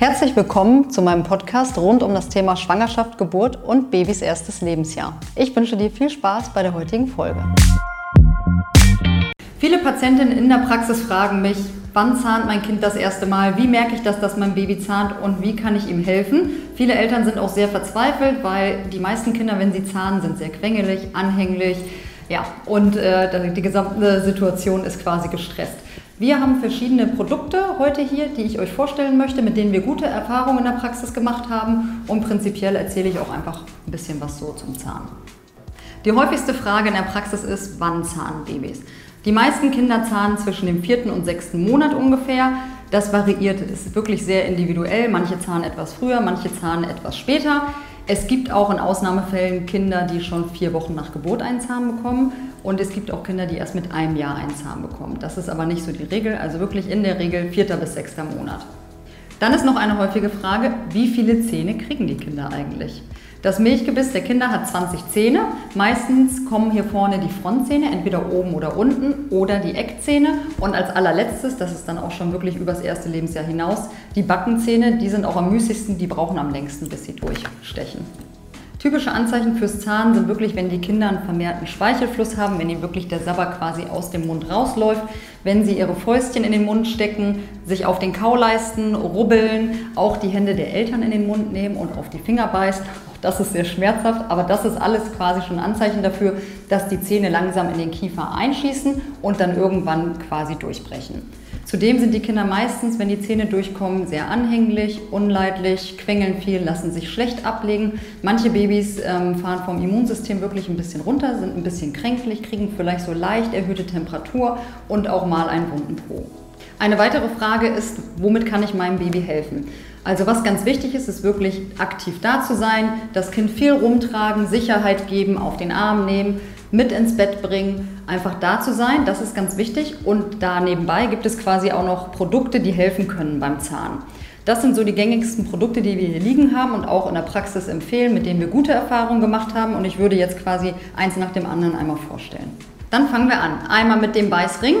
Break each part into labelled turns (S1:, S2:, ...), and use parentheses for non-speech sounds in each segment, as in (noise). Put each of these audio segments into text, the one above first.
S1: Herzlich willkommen zu meinem Podcast rund um das Thema Schwangerschaft, Geburt und Babys erstes Lebensjahr. Ich wünsche dir viel Spaß bei der heutigen Folge. Viele Patientinnen in der Praxis fragen mich, wann zahnt mein Kind das erste Mal, wie merke ich das, dass mein Baby zahnt und wie kann ich ihm helfen. Viele Eltern sind auch sehr verzweifelt, weil die meisten Kinder, wenn sie zahnen, sind sehr quengelig, anhänglich. Ja, und äh, die gesamte Situation ist quasi gestresst. Wir haben verschiedene Produkte heute hier, die ich euch vorstellen möchte, mit denen wir gute Erfahrungen in der Praxis gemacht haben. Und prinzipiell erzähle ich auch einfach ein bisschen was so zum Zahn. Die häufigste Frage in der Praxis ist, wann zahnen Babys? Die meisten Kinder zahnen zwischen dem vierten und sechsten Monat ungefähr. Das variiert, ist wirklich sehr individuell. Manche zahnen etwas früher, manche zahnen etwas später. Es gibt auch in Ausnahmefällen Kinder, die schon vier Wochen nach Geburt einen Zahn bekommen. Und es gibt auch Kinder, die erst mit einem Jahr einen Zahn bekommen. Das ist aber nicht so die Regel, also wirklich in der Regel vierter bis sechster Monat. Dann ist noch eine häufige Frage, wie viele Zähne kriegen die Kinder eigentlich? Das Milchgebiss der Kinder hat 20 Zähne. Meistens kommen hier vorne die Frontzähne, entweder oben oder unten, oder die Eckzähne. Und als allerletztes, das ist dann auch schon wirklich übers erste Lebensjahr hinaus, die Backenzähne, die sind auch am müßigsten, die brauchen am längsten, bis sie durchstechen. Typische Anzeichen fürs Zahn sind wirklich, wenn die Kinder einen vermehrten Speichelfluss haben, wenn ihnen wirklich der Sabber quasi aus dem Mund rausläuft, wenn sie ihre Fäustchen in den Mund stecken, sich auf den Kauleisten rubbeln, auch die Hände der Eltern in den Mund nehmen und auf die Finger beißen. Das ist sehr schmerzhaft, aber das ist alles quasi schon Anzeichen dafür, dass die Zähne langsam in den Kiefer einschießen und dann irgendwann quasi durchbrechen. Zudem sind die Kinder meistens, wenn die Zähne durchkommen, sehr anhänglich, unleidlich, quengeln viel, lassen sich schlecht ablegen. Manche Babys ähm, fahren vom Immunsystem wirklich ein bisschen runter, sind ein bisschen kränklich, kriegen vielleicht so leicht erhöhte Temperatur und auch mal einen wunden Po. Eine weitere Frage ist, womit kann ich meinem Baby helfen? Also was ganz wichtig ist, ist wirklich aktiv da zu sein, das Kind viel rumtragen, Sicherheit geben, auf den Arm nehmen, mit ins Bett bringen, einfach da zu sein, das ist ganz wichtig. Und da nebenbei gibt es quasi auch noch Produkte, die helfen können beim Zahn. Das sind so die gängigsten Produkte, die wir hier liegen haben und auch in der Praxis empfehlen, mit denen wir gute Erfahrungen gemacht haben. Und ich würde jetzt quasi eins nach dem anderen einmal vorstellen. Dann fangen wir an. Einmal mit dem Beißring.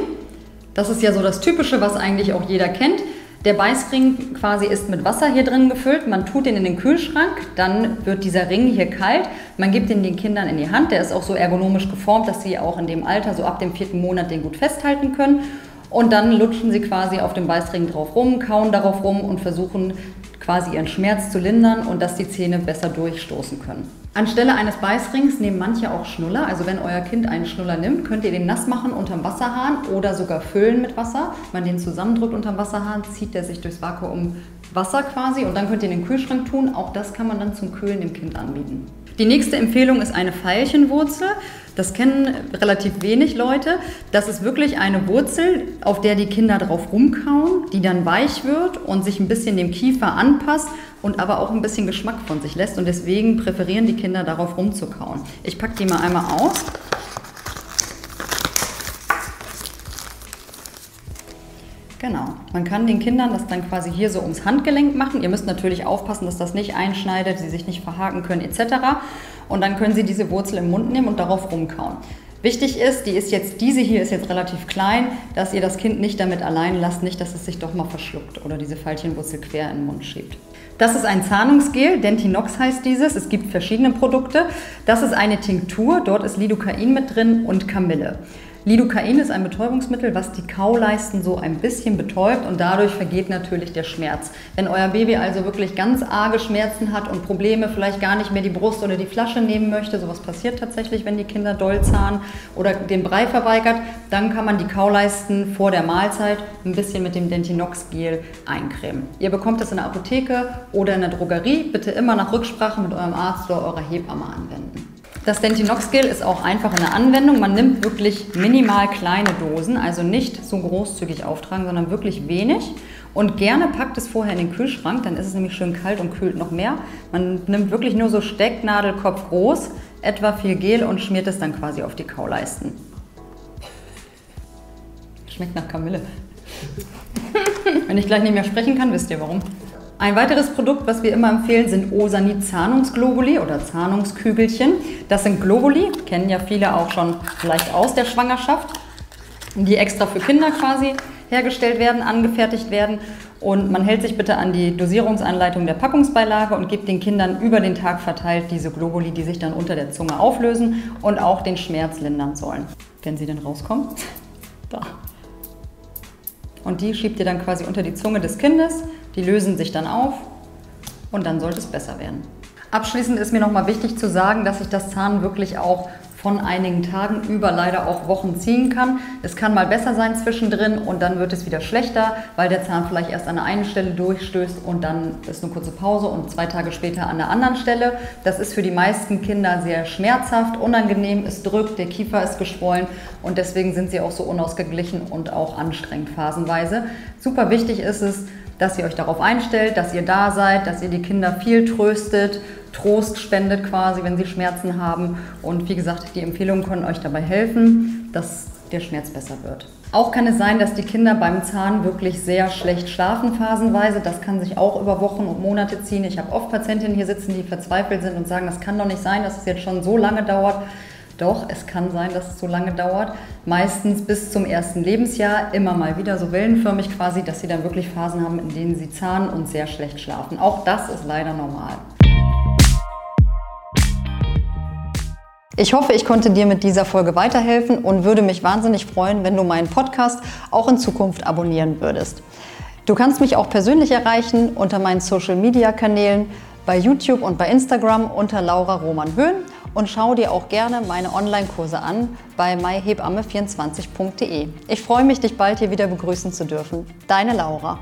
S1: Das ist ja so das Typische, was eigentlich auch jeder kennt. Der Beißring quasi ist mit Wasser hier drin gefüllt. Man tut den in den Kühlschrank, dann wird dieser Ring hier kalt. Man gibt ihn den Kindern in die Hand. Der ist auch so ergonomisch geformt, dass sie auch in dem Alter, so ab dem vierten Monat, den gut festhalten können. Und dann lutschen sie quasi auf dem Beißring drauf rum, kauen darauf rum und versuchen quasi ihren Schmerz zu lindern und dass die Zähne besser durchstoßen können. Anstelle eines Beißrings nehmen manche auch Schnuller. Also wenn euer Kind einen Schnuller nimmt, könnt ihr den nass machen unterm Wasserhahn oder sogar füllen mit Wasser. Wenn man den zusammendrückt unterm Wasserhahn, zieht der sich durchs Vakuum Wasser quasi und dann könnt ihr in den Kühlschrank tun. Auch das kann man dann zum Kühlen dem Kind anbieten. Die nächste Empfehlung ist eine Veilchenwurzel. Das kennen relativ wenig Leute. Das ist wirklich eine Wurzel, auf der die Kinder drauf rumkauen, die dann weich wird und sich ein bisschen dem Kiefer anpasst und aber auch ein bisschen Geschmack von sich lässt. Und deswegen präferieren die Kinder darauf rumzukauen. Ich packe die mal einmal aus. Genau. Man kann den Kindern das dann quasi hier so ums Handgelenk machen. Ihr müsst natürlich aufpassen, dass das nicht einschneidet, sie sich nicht verhaken können etc. Und dann können Sie diese Wurzel im Mund nehmen und darauf rumkauen. Wichtig ist, die ist jetzt, diese hier ist jetzt relativ klein, dass ihr das Kind nicht damit allein lasst, nicht, dass es sich doch mal verschluckt oder diese Veilchenwurzel quer in den Mund schiebt. Das ist ein Zahnungsgel, Dentinox heißt dieses. Es gibt verschiedene Produkte. Das ist eine Tinktur, dort ist Lidocain mit drin und Kamille. Lidocain ist ein Betäubungsmittel, was die Kauleisten so ein bisschen betäubt und dadurch vergeht natürlich der Schmerz. Wenn euer Baby also wirklich ganz arge Schmerzen hat und Probleme, vielleicht gar nicht mehr die Brust oder die Flasche nehmen möchte, sowas passiert tatsächlich, wenn die Kinder doll zahnen oder den Brei verweigert, dann kann man die Kauleisten vor der Mahlzeit ein bisschen mit dem Dentinox-Gel eincremen. Ihr bekommt das in der Apotheke oder in der Drogerie. Bitte immer nach Rücksprache mit eurem Arzt oder eurer Hebamme anwenden. Das Dentinox-Gel ist auch einfach in der Anwendung. Man nimmt wirklich minimal kleine Dosen, also nicht so großzügig auftragen, sondern wirklich wenig. Und gerne packt es vorher in den Kühlschrank, dann ist es nämlich schön kalt und kühlt noch mehr. Man nimmt wirklich nur so Stecknadelkopf groß, etwa viel Gel und schmiert es dann quasi auf die Kauleisten. Schmeckt nach Kamille. (laughs) Wenn ich gleich nicht mehr sprechen kann, wisst ihr warum. Ein weiteres Produkt, was wir immer empfehlen, sind Osanit Zahnungsglobuli oder Zahnungskügelchen. Das sind Globuli, kennen ja viele auch schon vielleicht aus der Schwangerschaft, die extra für Kinder quasi hergestellt werden, angefertigt werden. Und man hält sich bitte an die Dosierungsanleitung der Packungsbeilage und gibt den Kindern über den Tag verteilt diese Globuli, die sich dann unter der Zunge auflösen und auch den Schmerz lindern sollen. Wenn sie denn rauskommen. (laughs) Da. Und die schiebt ihr dann quasi unter die Zunge des Kindes. Die lösen sich dann auf und dann sollte es besser werden. Abschließend ist mir nochmal wichtig zu sagen, dass sich das Zahn wirklich auch von einigen Tagen über leider auch Wochen ziehen kann. Es kann mal besser sein zwischendrin und dann wird es wieder schlechter, weil der Zahn vielleicht erst an der einen Stelle durchstößt und dann ist eine kurze Pause und zwei Tage später an der anderen Stelle. Das ist für die meisten Kinder sehr schmerzhaft, unangenehm, es drückt, der Kiefer ist geschwollen und deswegen sind sie auch so unausgeglichen und auch anstrengend phasenweise. Super wichtig ist es, dass ihr euch darauf einstellt, dass ihr da seid, dass ihr die Kinder viel tröstet, Trost spendet quasi, wenn sie Schmerzen haben. Und wie gesagt, die Empfehlungen können euch dabei helfen, dass der Schmerz besser wird. Auch kann es sein, dass die Kinder beim Zahn wirklich sehr schlecht schlafen phasenweise. Das kann sich auch über Wochen und Monate ziehen. Ich habe oft Patientinnen hier sitzen, die verzweifelt sind und sagen, das kann doch nicht sein, dass es jetzt schon so lange dauert. Doch, es kann sein, dass es so lange dauert. Meistens bis zum ersten Lebensjahr, immer mal wieder so wellenförmig quasi, dass sie dann wirklich Phasen haben, in denen sie zahnen und sehr schlecht schlafen. Auch das ist leider normal. Ich hoffe, ich konnte dir mit dieser Folge weiterhelfen und würde mich wahnsinnig freuen, wenn du meinen Podcast auch in Zukunft abonnieren würdest. Du kannst mich auch persönlich erreichen unter meinen Social-Media-Kanälen bei YouTube und bei Instagram unter Laura Roman Höhn und schau dir auch gerne meine Online-Kurse an bei myhebamme24.de. Ich freue mich, dich bald hier wieder begrüßen zu dürfen. Deine Laura.